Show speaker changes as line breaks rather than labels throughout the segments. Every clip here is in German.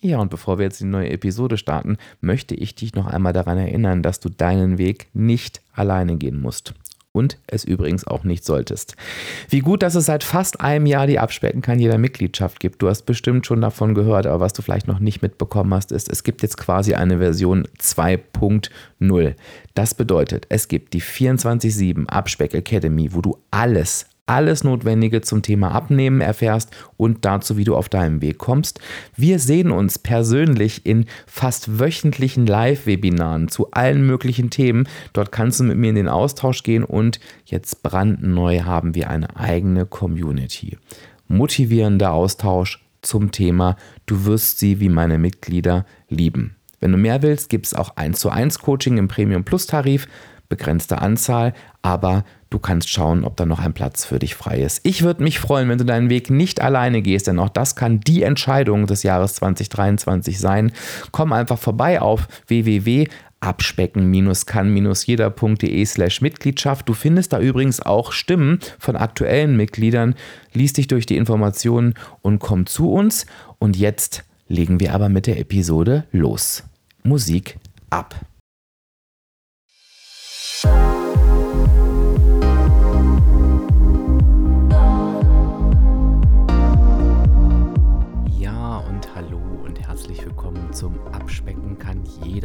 Ja, und bevor wir jetzt die neue Episode starten, möchte ich dich noch einmal daran erinnern, dass du deinen Weg nicht alleine gehen musst und es übrigens auch nicht solltest. Wie gut, dass es seit fast einem Jahr die Abspecken kann jeder Mitgliedschaft gibt. Du hast bestimmt schon davon gehört, aber was du vielleicht noch nicht mitbekommen hast, ist, es gibt jetzt quasi eine Version 2.0. Das bedeutet, es gibt die 24-7 Abspeck Academy, wo du alles, alles Notwendige zum Thema Abnehmen erfährst und dazu, wie du auf deinem Weg kommst. Wir sehen uns persönlich in fast wöchentlichen Live-Webinaren zu allen möglichen Themen. Dort kannst du mit mir in den Austausch gehen und jetzt brandneu haben wir eine eigene Community. Motivierender Austausch zum Thema Du wirst sie wie meine Mitglieder lieben. Wenn du mehr willst, gibt es auch 1 zu 1 Coaching im Premium Plus Tarif begrenzte Anzahl, aber du kannst schauen, ob da noch ein Platz für dich frei ist. Ich würde mich freuen, wenn du deinen Weg nicht alleine gehst, denn auch das kann die Entscheidung des Jahres 2023 sein. Komm einfach vorbei auf www abspecken-kann-jeder.de slash Mitgliedschaft. Du findest da übrigens auch Stimmen von aktuellen Mitgliedern. Lies dich durch die Informationen und komm zu uns. Und jetzt legen wir aber mit der Episode los. Musik ab.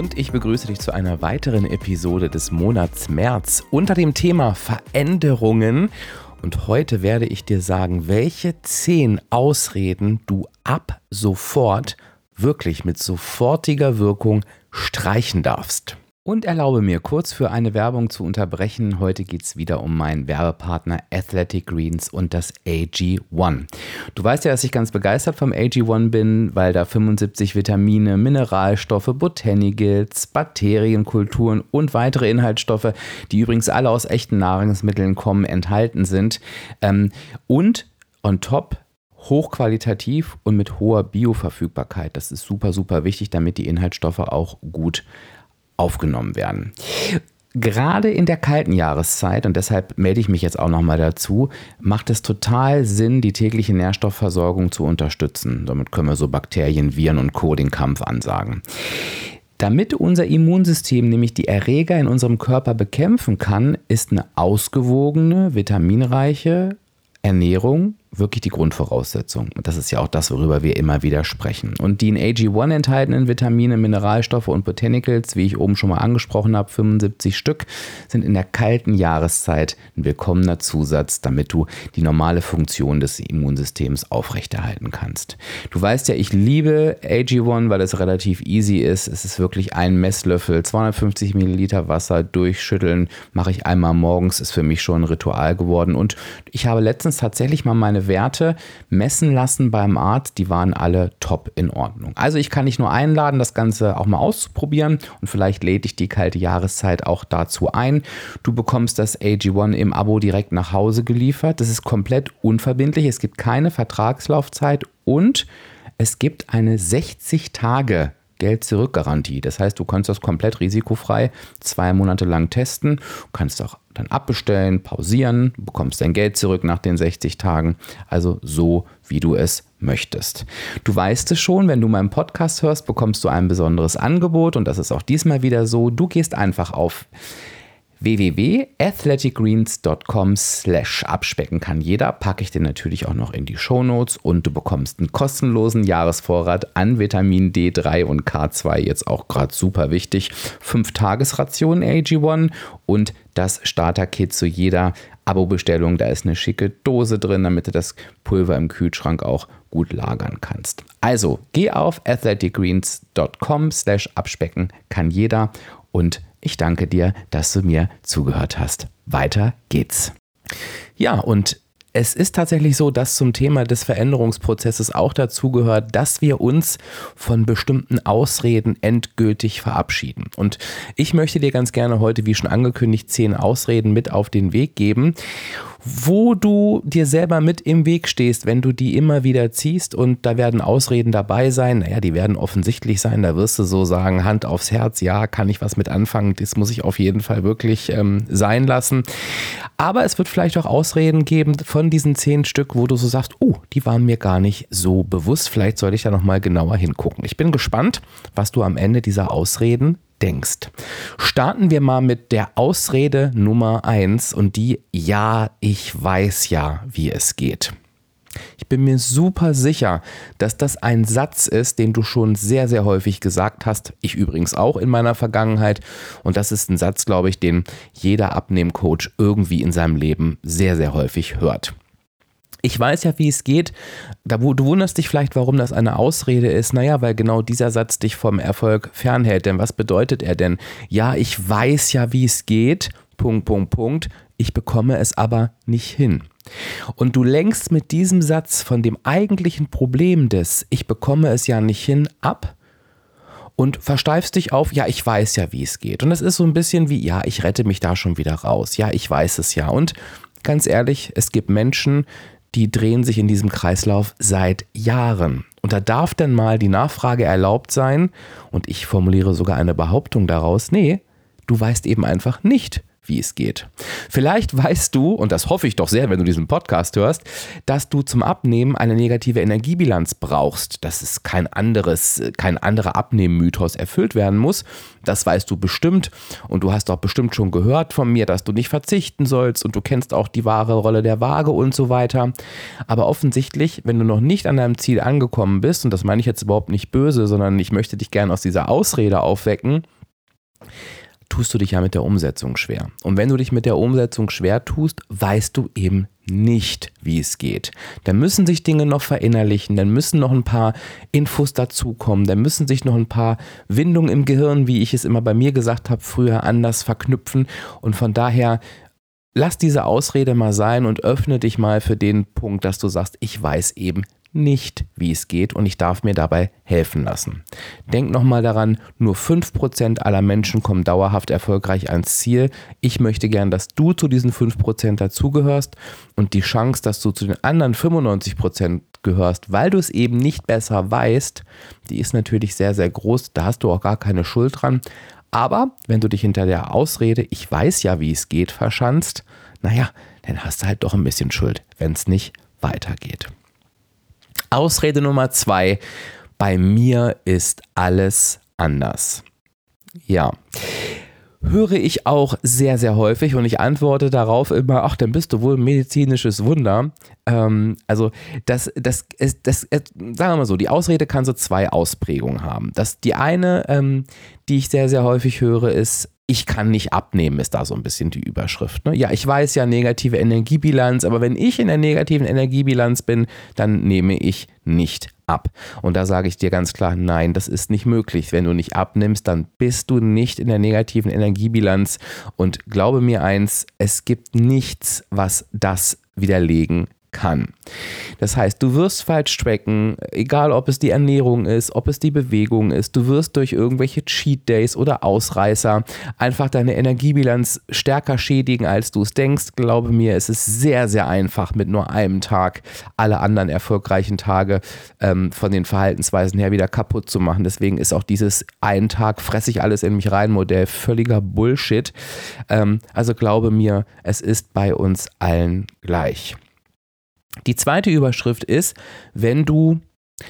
Und ich begrüße dich zu einer weiteren Episode des Monats März unter dem Thema Veränderungen. Und heute werde ich dir sagen, welche zehn Ausreden du ab sofort wirklich mit sofortiger Wirkung streichen darfst. Und erlaube mir kurz für eine Werbung zu unterbrechen. Heute geht es wieder um meinen Werbepartner Athletic Greens und das AG1. Du weißt ja, dass ich ganz begeistert vom AG1 bin, weil da 75 Vitamine, Mineralstoffe, Botanicals, Bakterienkulturen und weitere Inhaltsstoffe, die übrigens alle aus echten Nahrungsmitteln kommen, enthalten sind. Ähm, und on top hochqualitativ und mit hoher Bioverfügbarkeit. Das ist super, super wichtig, damit die Inhaltsstoffe auch gut aufgenommen werden. Gerade in der kalten Jahreszeit, und deshalb melde ich mich jetzt auch nochmal dazu, macht es total Sinn, die tägliche Nährstoffversorgung zu unterstützen. Damit können wir so Bakterien, Viren und Co. den Kampf ansagen. Damit unser Immunsystem nämlich die Erreger in unserem Körper bekämpfen kann, ist eine ausgewogene, vitaminreiche Ernährung wirklich die Grundvoraussetzung. Und das ist ja auch das, worüber wir immer wieder sprechen. Und die in AG1 enthaltenen Vitamine, Mineralstoffe und Botanicals, wie ich oben schon mal angesprochen habe, 75 Stück, sind in der kalten Jahreszeit ein willkommener Zusatz, damit du die normale Funktion des Immunsystems aufrechterhalten kannst. Du weißt ja, ich liebe AG1, weil es relativ easy ist. Es ist wirklich ein Messlöffel, 250 Milliliter Wasser durchschütteln, mache ich einmal morgens, ist für mich schon ein Ritual geworden. Und ich habe letztens tatsächlich mal meine Werte messen lassen beim Arzt, die waren alle top in Ordnung. Also ich kann dich nur einladen, das Ganze auch mal auszuprobieren und vielleicht lädt dich die kalte Jahreszeit auch dazu ein. Du bekommst das AG1 im Abo direkt nach Hause geliefert. Das ist komplett unverbindlich. Es gibt keine Vertragslaufzeit und es gibt eine 60 Tage Geld-Zurück-Garantie. Das heißt, du kannst das komplett risikofrei zwei Monate lang testen, kannst auch dann abbestellen, pausieren, bekommst dein Geld zurück nach den 60 Tagen. Also so, wie du es möchtest. Du weißt es schon, wenn du meinen Podcast hörst, bekommst du ein besonderes Angebot und das ist auch diesmal wieder so. Du gehst einfach auf www.athleticgreens.com slash abspecken kann jeder, packe ich dir natürlich auch noch in die Shownotes und du bekommst einen kostenlosen Jahresvorrat an Vitamin D3 und K2, jetzt auch gerade super wichtig, 5 Tagesrationen AG1 und das Starter-Kit zu jeder Abo-Bestellung. Da ist eine schicke Dose drin, damit du das Pulver im Kühlschrank auch gut lagern kannst. Also geh auf athleticgreens.com slash abspecken. Kann jeder und ich danke dir, dass du mir zugehört hast. Weiter geht's. Ja, und es ist tatsächlich so, dass zum Thema des Veränderungsprozesses auch dazu gehört, dass wir uns von bestimmten Ausreden endgültig verabschieden. Und ich möchte dir ganz gerne heute, wie schon angekündigt, zehn Ausreden mit auf den Weg geben wo du dir selber mit im Weg stehst, wenn du die immer wieder ziehst und da werden Ausreden dabei sein. Naja, die werden offensichtlich sein. Da wirst du so sagen, Hand aufs Herz, ja, kann ich was mit anfangen. Das muss ich auf jeden Fall wirklich ähm, sein lassen. Aber es wird vielleicht auch Ausreden geben von diesen zehn Stück, wo du so sagst, oh, die waren mir gar nicht so bewusst. Vielleicht sollte ich da nochmal genauer hingucken. Ich bin gespannt, was du am Ende dieser Ausreden denkst. Starten wir mal mit der Ausrede Nummer eins und die, ja, ich weiß ja, wie es geht. Ich bin mir super sicher, dass das ein Satz ist, den du schon sehr, sehr häufig gesagt hast. Ich übrigens auch in meiner Vergangenheit. Und das ist ein Satz, glaube ich, den jeder Abnehmcoach irgendwie in seinem Leben sehr, sehr häufig hört. Ich weiß ja, wie es geht. du wunderst dich vielleicht, warum das eine Ausrede ist. Naja, weil genau dieser Satz dich vom Erfolg fernhält. Denn was bedeutet er denn? Ja, ich weiß ja, wie es geht. Punkt, Punkt, Punkt. Ich bekomme es aber nicht hin. Und du lenkst mit diesem Satz von dem eigentlichen Problem des Ich bekomme es ja nicht hin ab und versteifst dich auf, ja, ich weiß ja, wie es geht. Und es ist so ein bisschen wie, ja, ich rette mich da schon wieder raus. Ja, ich weiß es ja. Und ganz ehrlich, es gibt Menschen, die drehen sich in diesem Kreislauf seit Jahren. Und da darf dann mal die Nachfrage erlaubt sein, und ich formuliere sogar eine Behauptung daraus, nee, du weißt eben einfach nicht, wie es geht. Vielleicht weißt du, und das hoffe ich doch sehr, wenn du diesen Podcast hörst, dass du zum Abnehmen eine negative Energiebilanz brauchst, dass es kein anderes, kein anderer Abnehmmythos erfüllt werden muss. Das weißt du bestimmt und du hast auch bestimmt schon gehört von mir, dass du nicht verzichten sollst und du kennst auch die wahre Rolle der Waage und so weiter. Aber offensichtlich, wenn du noch nicht an deinem Ziel angekommen bist, und das meine ich jetzt überhaupt nicht böse, sondern ich möchte dich gerne aus dieser Ausrede aufwecken, tust du dich ja mit der Umsetzung schwer. Und wenn du dich mit der Umsetzung schwer tust, weißt du eben nicht, wie es geht. Da müssen sich Dinge noch verinnerlichen, dann müssen noch ein paar Infos dazukommen, dann müssen sich noch ein paar Windungen im Gehirn, wie ich es immer bei mir gesagt habe, früher anders verknüpfen. Und von daher lass diese Ausrede mal sein und öffne dich mal für den Punkt, dass du sagst, ich weiß eben nicht, wie es geht und ich darf mir dabei helfen lassen. Denk nochmal daran, nur 5% aller Menschen kommen dauerhaft erfolgreich ans Ziel. Ich möchte gern, dass du zu diesen 5% dazugehörst und die Chance, dass du zu den anderen 95% gehörst, weil du es eben nicht besser weißt, die ist natürlich sehr, sehr groß. Da hast du auch gar keine Schuld dran. Aber wenn du dich hinter der Ausrede, ich weiß ja, wie es geht, verschanzt, naja, dann hast du halt doch ein bisschen Schuld, wenn es nicht weitergeht. Ausrede Nummer zwei, bei mir ist alles anders. Ja. Höre ich auch sehr, sehr häufig und ich antworte darauf immer, ach, dann bist du wohl ein medizinisches Wunder. Ähm, also, das, das, das, das, sagen wir mal so, die Ausrede kann so zwei Ausprägungen haben. Das, die eine, ähm, die ich sehr, sehr häufig höre, ist, ich kann nicht abnehmen, ist da so ein bisschen die Überschrift. Ne? Ja, ich weiß ja negative Energiebilanz, aber wenn ich in der negativen Energiebilanz bin, dann nehme ich nicht ab. Und da sage ich dir ganz klar, nein, das ist nicht möglich. Wenn du nicht abnimmst, dann bist du nicht in der negativen Energiebilanz. Und glaube mir eins, es gibt nichts, was das widerlegen kann. Das heißt, du wirst falsch tracken, egal ob es die Ernährung ist, ob es die Bewegung ist, du wirst durch irgendwelche Cheat Days oder Ausreißer einfach deine Energiebilanz stärker schädigen, als du es denkst. Glaube mir, es ist sehr, sehr einfach mit nur einem Tag alle anderen erfolgreichen Tage ähm, von den Verhaltensweisen her wieder kaputt zu machen. Deswegen ist auch dieses einen Tag fresse ich alles in mich rein Modell völliger Bullshit. Ähm, also glaube mir, es ist bei uns allen gleich. Die zweite Überschrift ist, wenn du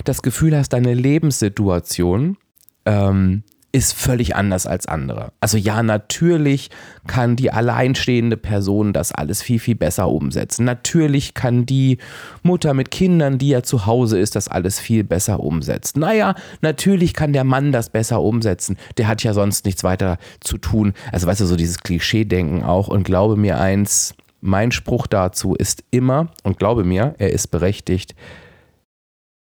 das Gefühl hast, deine Lebenssituation ähm, ist völlig anders als andere. Also ja, natürlich kann die alleinstehende Person das alles viel, viel besser umsetzen. Natürlich kann die Mutter mit Kindern, die ja zu Hause ist, das alles viel besser umsetzen. Naja, natürlich kann der Mann das besser umsetzen. Der hat ja sonst nichts weiter zu tun. Also weißt du, so dieses Klischee-Denken auch. Und glaube mir eins, mein Spruch dazu ist immer, und glaube mir, er ist berechtigt,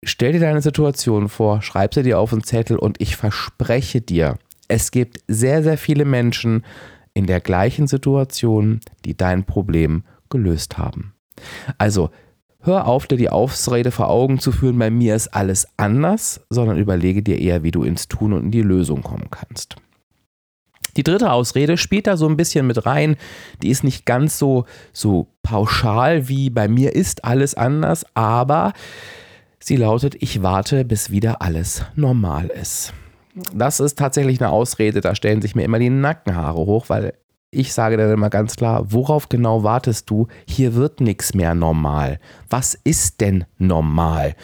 stell dir deine Situation vor, schreib sie dir auf einen Zettel und ich verspreche dir, es gibt sehr, sehr viele Menschen in der gleichen Situation, die dein Problem gelöst haben. Also hör auf, dir die Ausrede vor Augen zu führen, bei mir ist alles anders, sondern überlege dir eher, wie du ins Tun und in die Lösung kommen kannst. Die dritte Ausrede spielt da so ein bisschen mit rein. Die ist nicht ganz so, so pauschal wie bei mir ist alles anders, aber sie lautet, ich warte, bis wieder alles normal ist. Das ist tatsächlich eine Ausrede, da stellen sich mir immer die Nackenhaare hoch, weil ich sage dann immer ganz klar, worauf genau wartest du? Hier wird nichts mehr normal. Was ist denn normal?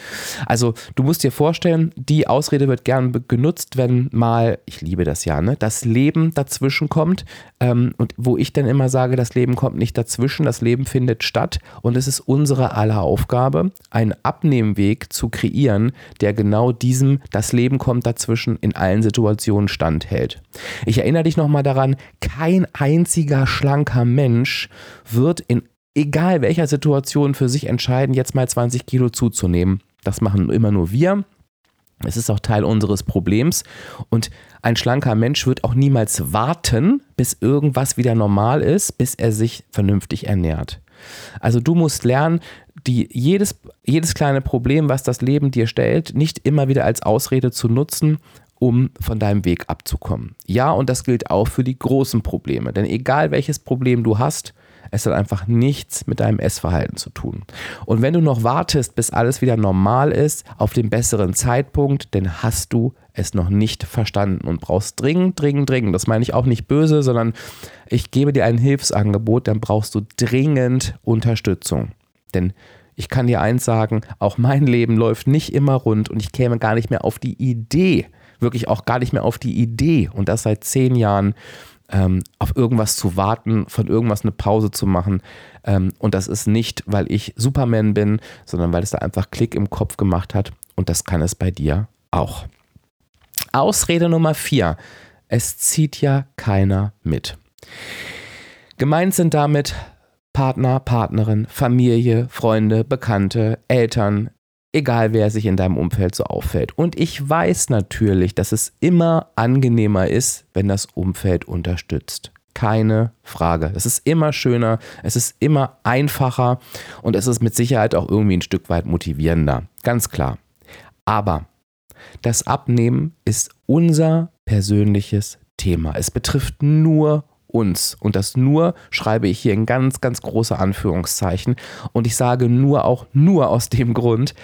Also du musst dir vorstellen, die Ausrede wird gern genutzt, wenn mal, ich liebe das ja, ne, das Leben dazwischen kommt. Ähm, und wo ich dann immer sage, das Leben kommt nicht dazwischen, das Leben findet statt. Und es ist unsere aller Aufgabe, einen Abnehmweg zu kreieren, der genau diesem, das Leben kommt dazwischen, in allen Situationen standhält. Ich erinnere dich nochmal daran, kein einziger schlanker Mensch wird in egal welcher Situation für sich entscheiden, jetzt mal 20 Kilo zuzunehmen. Das machen immer nur wir. Es ist auch Teil unseres Problems. Und ein schlanker Mensch wird auch niemals warten, bis irgendwas wieder normal ist, bis er sich vernünftig ernährt. Also du musst lernen, die, jedes, jedes kleine Problem, was das Leben dir stellt, nicht immer wieder als Ausrede zu nutzen, um von deinem Weg abzukommen. Ja, und das gilt auch für die großen Probleme. Denn egal welches Problem du hast, es hat einfach nichts mit deinem Essverhalten zu tun. Und wenn du noch wartest, bis alles wieder normal ist, auf den besseren Zeitpunkt, dann hast du es noch nicht verstanden und brauchst dringend, dringend, dringend. Das meine ich auch nicht böse, sondern ich gebe dir ein Hilfsangebot, dann brauchst du dringend Unterstützung. Denn ich kann dir eins sagen, auch mein Leben läuft nicht immer rund und ich käme gar nicht mehr auf die Idee, wirklich auch gar nicht mehr auf die Idee und das seit zehn Jahren, ähm, auf irgendwas zu warten, von irgendwas eine Pause zu machen. Ähm, und das ist nicht, weil ich Superman bin, sondern weil es da einfach Klick im Kopf gemacht hat. Und das kann es bei dir auch. Ausrede Nummer vier. Es zieht ja keiner mit. Gemeint sind damit Partner, Partnerin, Familie, Freunde, Bekannte, Eltern, egal wer sich in deinem Umfeld so auffällt. Und ich weiß natürlich, dass es immer angenehmer ist, wenn das Umfeld unterstützt. Keine Frage. Es ist immer schöner, es ist immer einfacher und es ist mit Sicherheit auch irgendwie ein Stück weit motivierender. Ganz klar. Aber das Abnehmen ist unser persönliches Thema. Es betrifft nur uns. Und das nur schreibe ich hier in ganz, ganz große Anführungszeichen. Und ich sage nur auch nur aus dem Grund,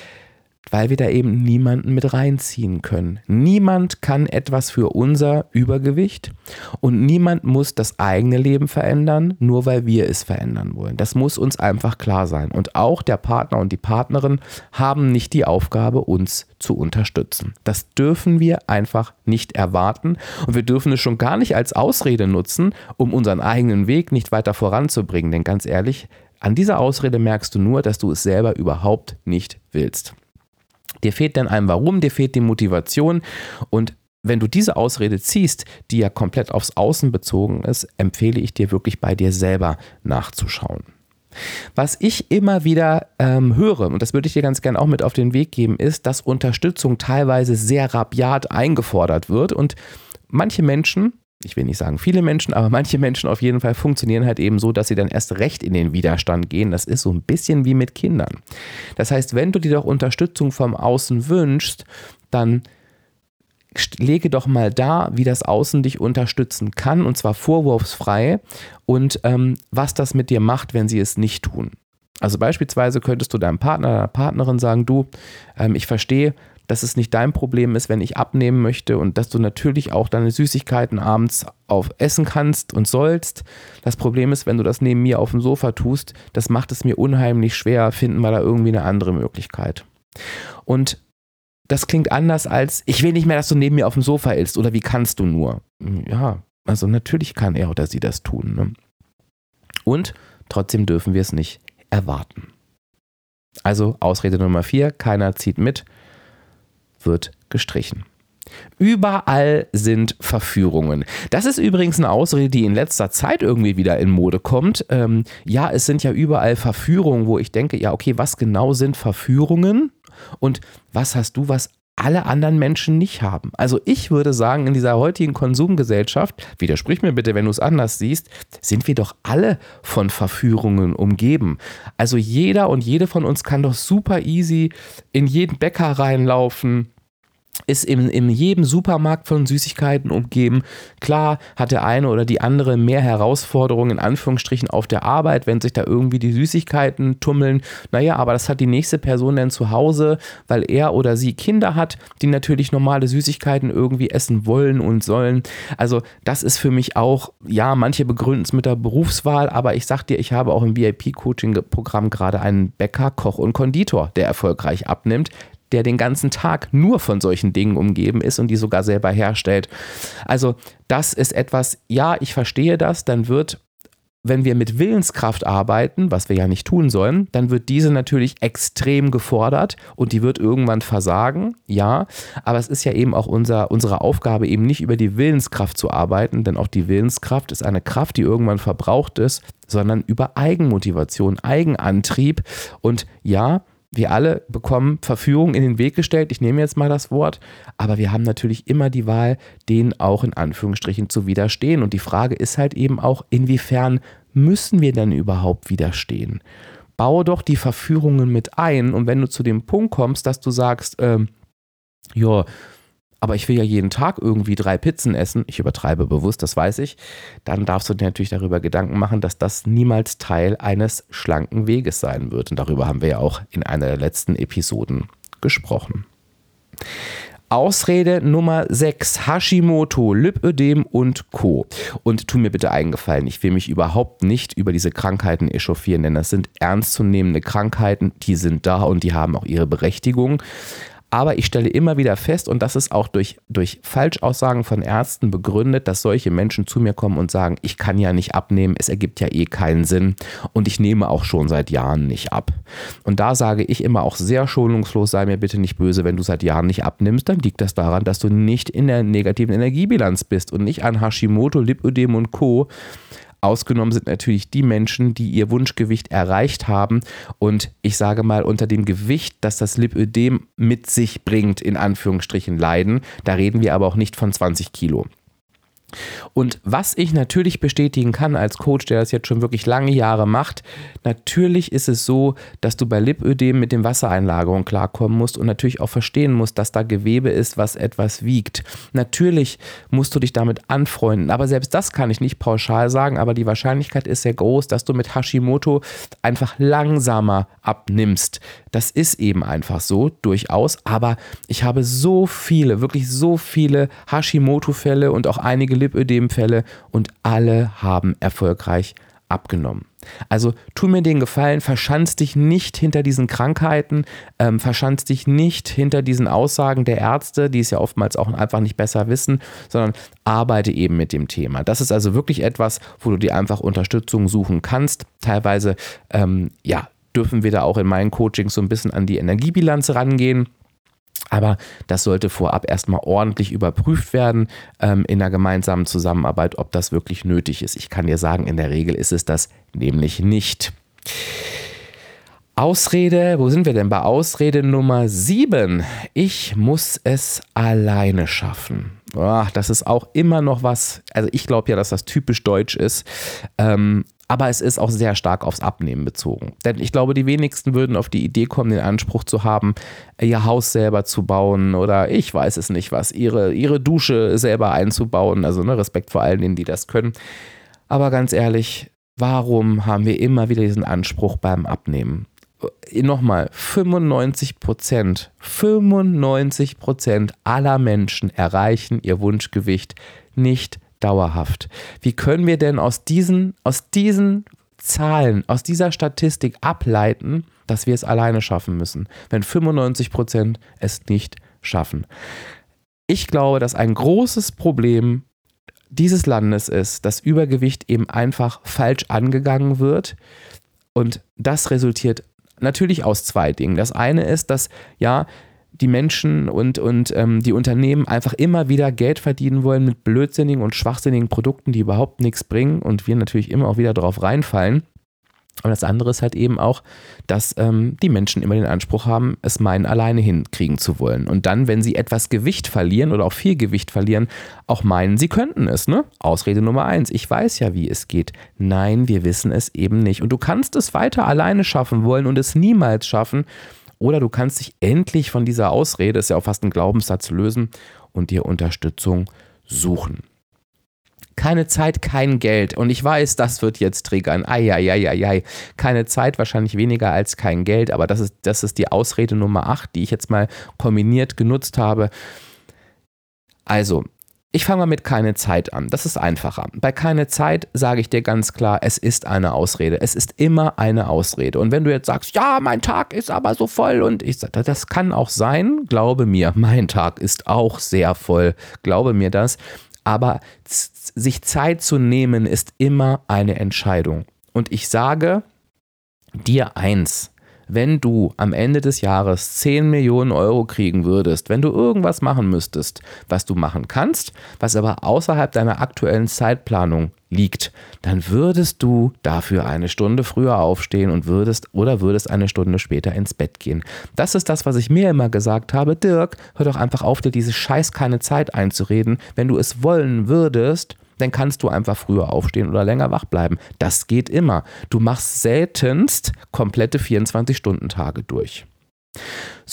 weil wir da eben niemanden mit reinziehen können. Niemand kann etwas für unser Übergewicht und niemand muss das eigene Leben verändern, nur weil wir es verändern wollen. Das muss uns einfach klar sein. Und auch der Partner und die Partnerin haben nicht die Aufgabe, uns zu unterstützen. Das dürfen wir einfach nicht erwarten und wir dürfen es schon gar nicht als Ausrede nutzen, um unseren eigenen Weg nicht weiter voranzubringen. Denn ganz ehrlich, an dieser Ausrede merkst du nur, dass du es selber überhaupt nicht willst. Dir fehlt dann ein Warum, dir fehlt die Motivation und wenn du diese Ausrede ziehst, die ja komplett aufs Außen bezogen ist, empfehle ich dir wirklich bei dir selber nachzuschauen. Was ich immer wieder ähm, höre, und das würde ich dir ganz gerne auch mit auf den Weg geben, ist, dass Unterstützung teilweise sehr rabiat eingefordert wird und manche Menschen ich will nicht sagen viele Menschen, aber manche Menschen auf jeden Fall funktionieren halt eben so, dass sie dann erst recht in den Widerstand gehen. Das ist so ein bisschen wie mit Kindern. Das heißt, wenn du dir doch Unterstützung vom Außen wünschst, dann lege doch mal da, wie das Außen dich unterstützen kann, und zwar vorwurfsfrei und ähm, was das mit dir macht, wenn sie es nicht tun. Also beispielsweise könntest du deinem Partner, deiner Partnerin sagen, du, ähm, ich verstehe, dass es nicht dein Problem ist, wenn ich abnehmen möchte und dass du natürlich auch deine Süßigkeiten abends auf essen kannst und sollst. Das Problem ist, wenn du das neben mir auf dem Sofa tust, das macht es mir unheimlich schwer, finden wir da irgendwie eine andere Möglichkeit. Und das klingt anders als, ich will nicht mehr, dass du neben mir auf dem Sofa isst oder wie kannst du nur? Ja, also natürlich kann er oder sie das tun. Ne? Und trotzdem dürfen wir es nicht erwarten. Also Ausrede Nummer vier, keiner zieht mit wird gestrichen. Überall sind Verführungen. Das ist übrigens eine Ausrede, die in letzter Zeit irgendwie wieder in Mode kommt. Ähm, ja, es sind ja überall Verführungen, wo ich denke, ja, okay, was genau sind Verführungen? Und was hast du was alle anderen Menschen nicht haben. Also ich würde sagen, in dieser heutigen Konsumgesellschaft, widersprich mir bitte, wenn du es anders siehst, sind wir doch alle von Verführungen umgeben. Also jeder und jede von uns kann doch super easy in jeden Bäcker reinlaufen, ist in, in jedem Supermarkt von Süßigkeiten umgeben. Klar hat der eine oder die andere mehr Herausforderungen in Anführungsstrichen auf der Arbeit, wenn sich da irgendwie die Süßigkeiten tummeln. Naja, aber das hat die nächste Person dann zu Hause, weil er oder sie Kinder hat, die natürlich normale Süßigkeiten irgendwie essen wollen und sollen. Also das ist für mich auch, ja, manche begründen es mit der Berufswahl, aber ich sag dir, ich habe auch im VIP-Coaching-Programm gerade einen Bäcker, Koch und Konditor, der erfolgreich abnimmt der den ganzen Tag nur von solchen Dingen umgeben ist und die sogar selber herstellt. Also das ist etwas, ja, ich verstehe das, dann wird wenn wir mit Willenskraft arbeiten, was wir ja nicht tun sollen, dann wird diese natürlich extrem gefordert und die wird irgendwann versagen, ja. Aber es ist ja eben auch unser, unsere Aufgabe, eben nicht über die Willenskraft zu arbeiten, denn auch die Willenskraft ist eine Kraft, die irgendwann verbraucht ist, sondern über Eigenmotivation, Eigenantrieb. Und ja, wir alle bekommen Verführung in den Weg gestellt, ich nehme jetzt mal das Wort, aber wir haben natürlich immer die Wahl, denen auch in Anführungsstrichen zu widerstehen. Und die Frage ist halt eben auch, inwiefern müssen wir denn überhaupt widerstehen? Baue doch die Verführungen mit ein und wenn du zu dem Punkt kommst, dass du sagst, ähm, ja, aber ich will ja jeden Tag irgendwie drei Pizzen essen, ich übertreibe bewusst, das weiß ich, dann darfst du dir natürlich darüber Gedanken machen, dass das niemals Teil eines schlanken Weges sein wird. Und darüber haben wir ja auch in einer der letzten Episoden gesprochen. Ausrede Nummer 6, Hashimoto, Lipödem und Co. Und tu mir bitte eingefallen, ich will mich überhaupt nicht über diese Krankheiten echauffieren, denn das sind ernstzunehmende Krankheiten, die sind da und die haben auch ihre Berechtigung. Aber ich stelle immer wieder fest, und das ist auch durch, durch Falschaussagen von Ärzten begründet, dass solche Menschen zu mir kommen und sagen, ich kann ja nicht abnehmen, es ergibt ja eh keinen Sinn und ich nehme auch schon seit Jahren nicht ab. Und da sage ich immer auch sehr schonungslos, sei mir bitte nicht böse, wenn du seit Jahren nicht abnimmst, dann liegt das daran, dass du nicht in der negativen Energiebilanz bist und nicht an Hashimoto, Lipödem und Co. Ausgenommen sind natürlich die Menschen, die ihr Wunschgewicht erreicht haben und ich sage mal unter dem Gewicht, das das Lipödem mit sich bringt, in Anführungsstrichen leiden. Da reden wir aber auch nicht von 20 Kilo. Und was ich natürlich bestätigen kann als Coach, der das jetzt schon wirklich lange Jahre macht, natürlich ist es so, dass du bei Lipödem mit den Wassereinlagerungen klarkommen musst und natürlich auch verstehen musst, dass da Gewebe ist, was etwas wiegt. Natürlich musst du dich damit anfreunden, aber selbst das kann ich nicht pauschal sagen, aber die Wahrscheinlichkeit ist sehr groß, dass du mit Hashimoto einfach langsamer abnimmst. Das ist eben einfach so, durchaus, aber ich habe so viele, wirklich so viele Hashimoto-Fälle und auch einige Lipödem-Fälle und alle haben erfolgreich abgenommen. Also tu mir den Gefallen, verschanz dich nicht hinter diesen Krankheiten, ähm, verschanz dich nicht hinter diesen Aussagen der Ärzte, die es ja oftmals auch einfach nicht besser wissen, sondern arbeite eben mit dem Thema. Das ist also wirklich etwas, wo du dir einfach Unterstützung suchen kannst. Teilweise, ähm, ja, dürfen wir da auch in meinen Coachings so ein bisschen an die Energiebilanz rangehen. Aber das sollte vorab erstmal ordentlich überprüft werden ähm, in der gemeinsamen Zusammenarbeit, ob das wirklich nötig ist. Ich kann dir sagen, in der Regel ist es das nämlich nicht. Ausrede, wo sind wir denn bei Ausrede Nummer 7? Ich muss es alleine schaffen. Ach, das ist auch immer noch was, also ich glaube ja, dass das typisch deutsch ist. Ähm, aber es ist auch sehr stark aufs Abnehmen bezogen. Denn ich glaube, die wenigsten würden auf die Idee kommen, den Anspruch zu haben, ihr Haus selber zu bauen oder ich weiß es nicht was, ihre, ihre Dusche selber einzubauen. Also ne, Respekt vor allen denen, die das können. Aber ganz ehrlich, warum haben wir immer wieder diesen Anspruch beim Abnehmen? Äh, nochmal, 95 Prozent, 95 Prozent aller Menschen erreichen ihr Wunschgewicht nicht dauerhaft. Wie können wir denn aus diesen, aus diesen Zahlen, aus dieser Statistik ableiten, dass wir es alleine schaffen müssen, wenn 95 Prozent es nicht schaffen? Ich glaube, dass ein großes Problem dieses Landes ist, dass Übergewicht eben einfach falsch angegangen wird. Und das resultiert natürlich aus zwei Dingen. Das eine ist, dass ja, die Menschen und, und ähm, die Unternehmen einfach immer wieder Geld verdienen wollen mit blödsinnigen und schwachsinnigen Produkten, die überhaupt nichts bringen und wir natürlich immer auch wieder darauf reinfallen. Und das andere ist halt eben auch, dass ähm, die Menschen immer den Anspruch haben, es meinen alleine hinkriegen zu wollen. Und dann, wenn sie etwas Gewicht verlieren oder auch viel Gewicht verlieren, auch meinen, sie könnten es. Ne? Ausrede Nummer eins, ich weiß ja, wie es geht. Nein, wir wissen es eben nicht. Und du kannst es weiter alleine schaffen wollen und es niemals schaffen. Oder du kannst dich endlich von dieser Ausrede, ist ja auch fast ein Glaubenssatz, lösen und dir Unterstützung suchen keine Zeit, kein Geld. Und ich weiß, das wird jetzt triggern. Eieieiei. Keine Zeit, wahrscheinlich weniger als kein Geld. Aber das ist, das ist die Ausrede Nummer 8, die ich jetzt mal kombiniert genutzt habe. Also, ich fange mal mit keine Zeit an. Das ist einfacher. Bei keine Zeit sage ich dir ganz klar, es ist eine Ausrede. Es ist immer eine Ausrede. Und wenn du jetzt sagst, ja, mein Tag ist aber so voll und ich sage, das kann auch sein, glaube mir, mein Tag ist auch sehr voll. Glaube mir das. Aber sich Zeit zu nehmen ist immer eine Entscheidung. Und ich sage dir eins, wenn du am Ende des Jahres 10 Millionen Euro kriegen würdest, wenn du irgendwas machen müsstest, was du machen kannst, was aber außerhalb deiner aktuellen Zeitplanung liegt, dann würdest du dafür eine Stunde früher aufstehen und würdest oder würdest eine Stunde später ins Bett gehen. Das ist das, was ich mir immer gesagt habe. Dirk, hör doch einfach auf, dir diese Scheiß keine Zeit einzureden. Wenn du es wollen würdest, dann kannst du einfach früher aufstehen oder länger wach bleiben. Das geht immer. Du machst seltenst komplette 24-Stunden-Tage durch.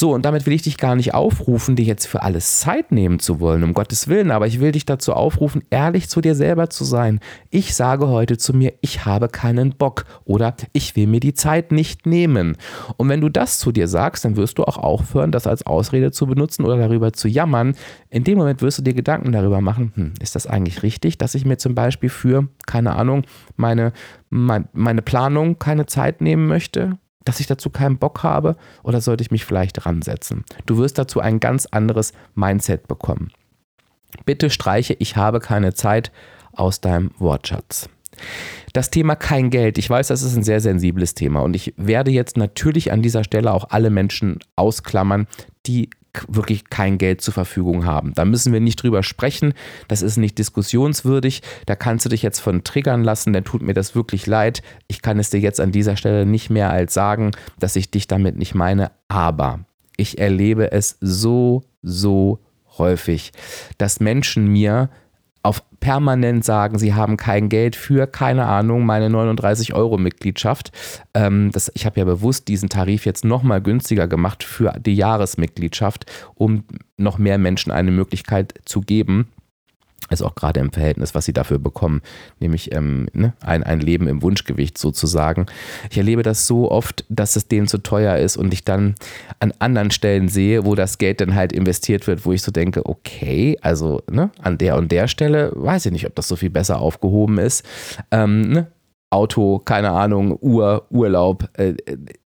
So, und damit will ich dich gar nicht aufrufen, dir jetzt für alles Zeit nehmen zu wollen, um Gottes Willen, aber ich will dich dazu aufrufen, ehrlich zu dir selber zu sein. Ich sage heute zu mir, ich habe keinen Bock oder ich will mir die Zeit nicht nehmen. Und wenn du das zu dir sagst, dann wirst du auch aufhören, das als Ausrede zu benutzen oder darüber zu jammern. In dem Moment wirst du dir Gedanken darüber machen, hm, ist das eigentlich richtig, dass ich mir zum Beispiel für, keine Ahnung, meine, meine Planung keine Zeit nehmen möchte? Dass ich dazu keinen Bock habe oder sollte ich mich vielleicht ransetzen? Du wirst dazu ein ganz anderes Mindset bekommen. Bitte streiche ich habe keine Zeit aus deinem Wortschatz. Das Thema kein Geld. Ich weiß, das ist ein sehr sensibles Thema und ich werde jetzt natürlich an dieser Stelle auch alle Menschen ausklammern, die wirklich kein Geld zur Verfügung haben. Da müssen wir nicht drüber sprechen. Das ist nicht diskussionswürdig. Da kannst du dich jetzt von triggern lassen. Dann tut mir das wirklich leid. Ich kann es dir jetzt an dieser Stelle nicht mehr als sagen, dass ich dich damit nicht meine. Aber ich erlebe es so, so häufig, dass Menschen mir auf permanent sagen, sie haben kein Geld für, keine Ahnung, meine 39 Euro Mitgliedschaft. Ähm, ich habe ja bewusst diesen Tarif jetzt nochmal günstiger gemacht für die Jahresmitgliedschaft, um noch mehr Menschen eine Möglichkeit zu geben, ist auch gerade im Verhältnis, was sie dafür bekommen, nämlich ähm, ne, ein, ein Leben im Wunschgewicht sozusagen. Ich erlebe das so oft, dass es denen zu teuer ist und ich dann an anderen Stellen sehe, wo das Geld dann halt investiert wird, wo ich so denke, okay, also ne, an der und der Stelle weiß ich nicht, ob das so viel besser aufgehoben ist. Ähm, ne? Auto, keine Ahnung, Uhr, Urlaub. Äh,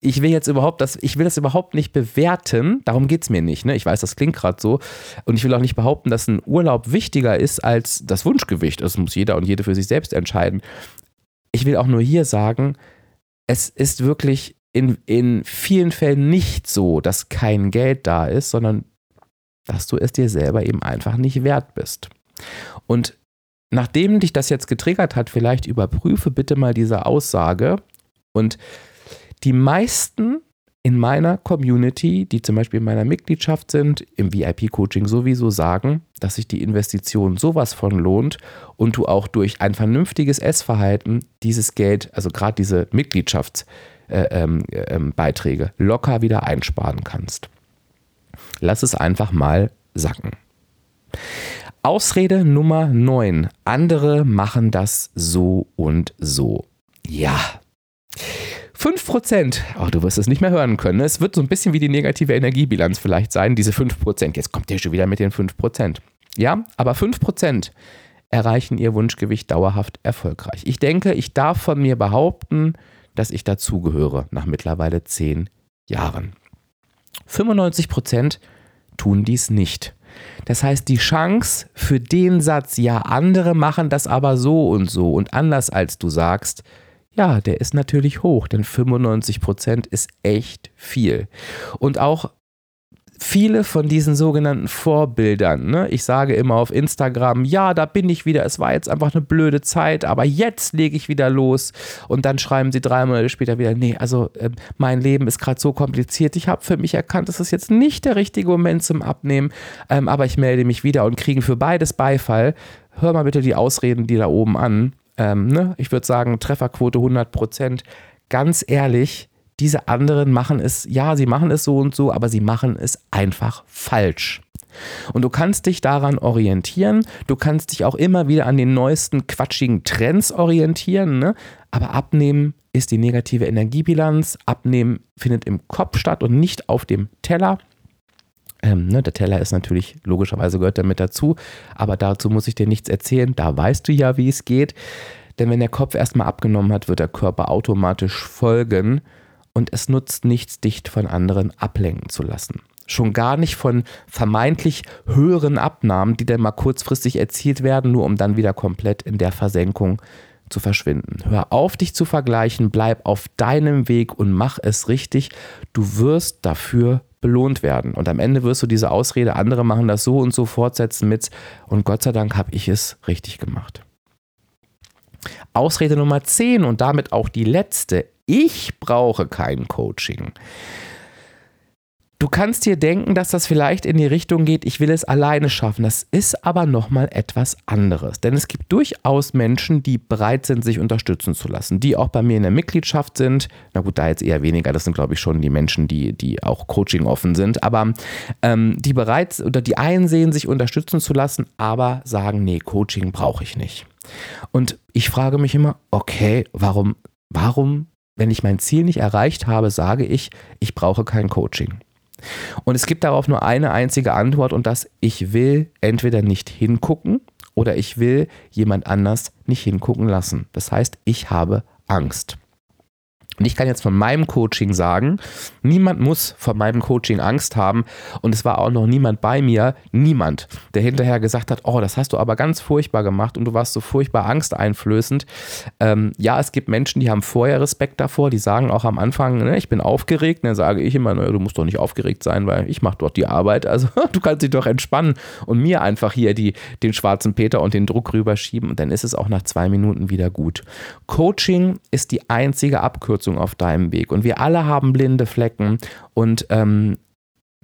ich will jetzt überhaupt das, ich will das überhaupt nicht bewerten, darum geht es mir nicht. Ne? Ich weiß, das klingt gerade so. Und ich will auch nicht behaupten, dass ein Urlaub wichtiger ist als das Wunschgewicht. Das muss jeder und jede für sich selbst entscheiden. Ich will auch nur hier sagen, es ist wirklich in, in vielen Fällen nicht so, dass kein Geld da ist, sondern dass du es dir selber eben einfach nicht wert bist. Und nachdem dich das jetzt getriggert hat, vielleicht überprüfe bitte mal diese Aussage und die meisten in meiner Community, die zum Beispiel in meiner Mitgliedschaft sind, im VIP-Coaching sowieso sagen, dass sich die Investition sowas von lohnt und du auch durch ein vernünftiges Essverhalten dieses Geld, also gerade diese Mitgliedschaftsbeiträge, äh, ähm, äh, locker wieder einsparen kannst. Lass es einfach mal sacken. Ausrede Nummer 9. Andere machen das so und so. Ja. 5%, oh, du wirst es nicht mehr hören können. Es wird so ein bisschen wie die negative Energiebilanz vielleicht sein, diese 5%. Jetzt kommt der schon wieder mit den 5%. Ja, aber 5% erreichen ihr Wunschgewicht dauerhaft erfolgreich. Ich denke, ich darf von mir behaupten, dass ich dazugehöre nach mittlerweile 10 Jahren. 95% tun dies nicht. Das heißt, die Chance für den Satz, ja, andere machen das aber so und so und anders als du sagst, ja, der ist natürlich hoch, denn 95 Prozent ist echt viel. Und auch viele von diesen sogenannten Vorbildern, ne? ich sage immer auf Instagram, ja, da bin ich wieder, es war jetzt einfach eine blöde Zeit, aber jetzt lege ich wieder los und dann schreiben sie drei Monate später wieder, nee, also äh, mein Leben ist gerade so kompliziert, ich habe für mich erkannt, das ist jetzt nicht der richtige Moment zum Abnehmen, ähm, aber ich melde mich wieder und kriege für beides Beifall. Hör mal bitte die Ausreden, die da oben an. Ähm, ne? Ich würde sagen, Trefferquote 100 Prozent. Ganz ehrlich, diese anderen machen es, ja, sie machen es so und so, aber sie machen es einfach falsch. Und du kannst dich daran orientieren, du kannst dich auch immer wieder an den neuesten quatschigen Trends orientieren, ne? aber abnehmen ist die negative Energiebilanz, abnehmen findet im Kopf statt und nicht auf dem Teller. Ähm, ne, der Teller ist natürlich, logischerweise gehört damit dazu, aber dazu muss ich dir nichts erzählen, da weißt du ja, wie es geht. Denn wenn der Kopf erstmal abgenommen hat, wird der Körper automatisch folgen und es nutzt nichts, dich von anderen ablenken zu lassen. Schon gar nicht von vermeintlich höheren Abnahmen, die dann mal kurzfristig erzielt werden, nur um dann wieder komplett in der Versenkung zu verschwinden. Hör auf, dich zu vergleichen, bleib auf deinem Weg und mach es richtig. Du wirst dafür belohnt werden. Und am Ende wirst du diese Ausrede, andere machen das so und so fortsetzen mit. Und Gott sei Dank habe ich es richtig gemacht. Ausrede Nummer 10 und damit auch die letzte. Ich brauche kein Coaching. Du kannst dir denken, dass das vielleicht in die Richtung geht, ich will es alleine schaffen. Das ist aber nochmal etwas anderes. Denn es gibt durchaus Menschen, die bereit sind, sich unterstützen zu lassen, die auch bei mir in der Mitgliedschaft sind. Na gut, da jetzt eher weniger. Das sind, glaube ich, schon die Menschen, die, die auch Coaching offen sind. Aber ähm, die bereit oder die einsehen, sich unterstützen zu lassen, aber sagen, nee, Coaching brauche ich nicht. Und ich frage mich immer, okay, warum, warum, wenn ich mein Ziel nicht erreicht habe, sage ich, ich brauche kein Coaching? Und es gibt darauf nur eine einzige Antwort und das, ich will entweder nicht hingucken oder ich will jemand anders nicht hingucken lassen. Das heißt, ich habe Angst. Und ich kann jetzt von meinem Coaching sagen, niemand muss von meinem Coaching Angst haben. Und es war auch noch niemand bei mir, niemand, der hinterher gesagt hat, oh, das hast du aber ganz furchtbar gemacht und du warst so furchtbar angsteinflößend. Ähm, ja, es gibt Menschen, die haben vorher Respekt davor, die sagen auch am Anfang, ne, ich bin aufgeregt. Dann sage ich immer, ne, du musst doch nicht aufgeregt sein, weil ich mache dort die Arbeit. Also du kannst dich doch entspannen und mir einfach hier die, den schwarzen Peter und den Druck rüberschieben und dann ist es auch nach zwei Minuten wieder gut. Coaching ist die einzige Abkürzung Unterstützung auf deinem Weg. Und wir alle haben blinde Flecken und ähm,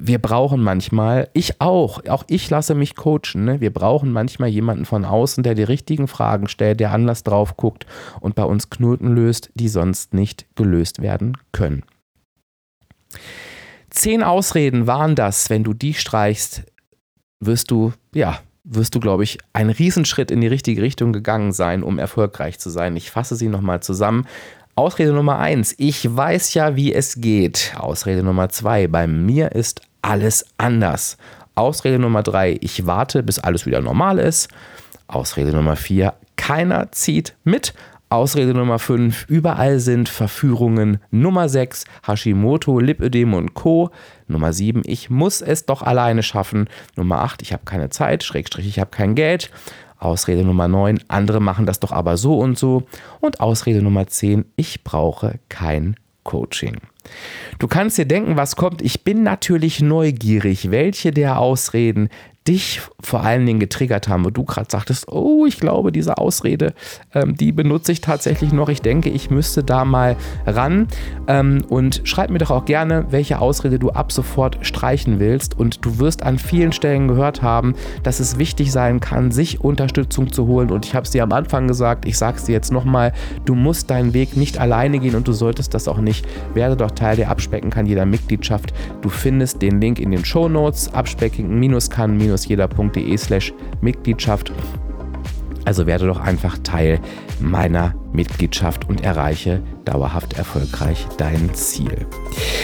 wir brauchen manchmal, ich auch, auch ich lasse mich coachen, ne? wir brauchen manchmal jemanden von außen, der die richtigen Fragen stellt, der anders drauf guckt und bei uns Knoten löst, die sonst nicht gelöst werden können. Zehn Ausreden waren das, wenn du die streichst, wirst du, ja, wirst du, glaube ich, einen Riesenschritt in die richtige Richtung gegangen sein, um erfolgreich zu sein. Ich fasse sie nochmal zusammen. Ausrede Nummer eins, ich weiß ja, wie es geht. Ausrede Nummer zwei, bei mir ist alles anders. Ausrede Nummer drei, ich warte, bis alles wieder normal ist. Ausrede Nummer vier, keiner zieht mit. Ausrede Nummer 5, überall sind Verführungen. Nummer 6, Hashimoto, Lipödem und Co. Nummer 7, ich muss es doch alleine schaffen. Nummer 8, ich habe keine Zeit, Schrägstrich, ich habe kein Geld. Ausrede Nummer 9, andere machen das doch aber so und so. Und Ausrede Nummer 10, ich brauche kein Coaching. Du kannst dir denken, was kommt. Ich bin natürlich neugierig, welche der Ausreden dich vor allen Dingen getriggert haben, wo du gerade sagtest, oh, ich glaube, diese Ausrede, ähm, die benutze ich tatsächlich noch. Ich denke, ich müsste da mal ran. Ähm, und schreib mir doch auch gerne, welche Ausrede du ab sofort streichen willst. Und du wirst an vielen Stellen gehört haben, dass es wichtig sein kann, sich Unterstützung zu holen. Und ich habe es dir am Anfang gesagt, ich sage es dir jetzt nochmal, du musst deinen Weg nicht alleine gehen und du solltest das auch nicht. Werde doch Teil der Abspecken kann jeder Mitgliedschaft. Du findest den Link in den Show Notes, abspecken-kann- jeder.de slash Mitgliedschaft. Also werde doch einfach Teil meiner Mitgliedschaft und erreiche dauerhaft erfolgreich dein Ziel.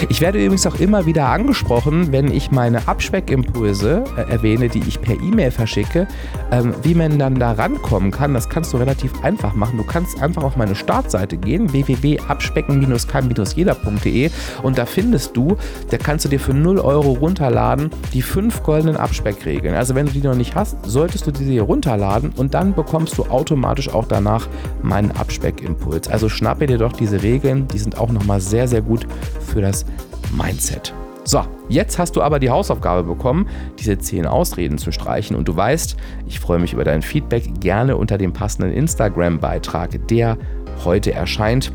Ich werde übrigens auch immer wieder angesprochen, wenn ich meine Abspeckimpulse äh, erwähne, die ich per E-Mail verschicke, ähm, wie man dann da rankommen kann. Das kannst du relativ einfach machen. Du kannst einfach auf meine Startseite gehen, www.abspecken-kann-jeder.de und da findest du, da kannst du dir für 0 Euro runterladen, die fünf goldenen Abspeckregeln. Also wenn du die noch nicht hast, solltest du die hier runterladen und dann bekommst du automatisch auch danach meinen Abspeckimpuls. Also schnappe dir doch diese Regeln, die sind auch nochmal sehr, sehr gut für das Mindset. So, jetzt hast du aber die Hausaufgabe bekommen, diese 10 Ausreden zu streichen und du weißt, ich freue mich über dein Feedback gerne unter dem passenden Instagram-Beitrag, der heute erscheint.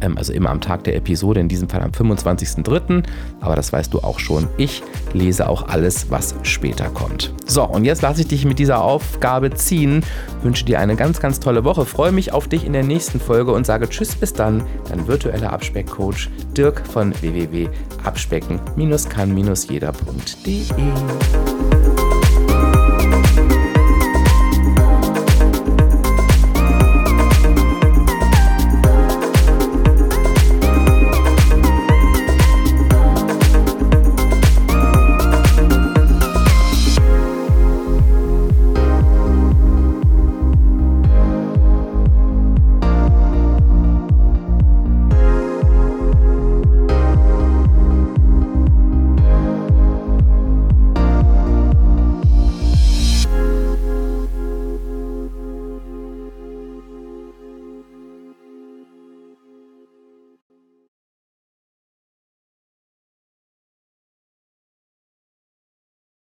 Also immer am Tag der Episode, in diesem Fall am 25.03. Aber das weißt du auch schon. Ich lese auch alles, was später kommt. So, und jetzt lasse ich dich mit dieser Aufgabe ziehen. Wünsche dir eine ganz, ganz tolle Woche. Freue mich auf dich in der nächsten Folge und sage Tschüss bis dann. Dein virtueller Abspeckcoach Dirk von www.abspecken-kann-jeder.de.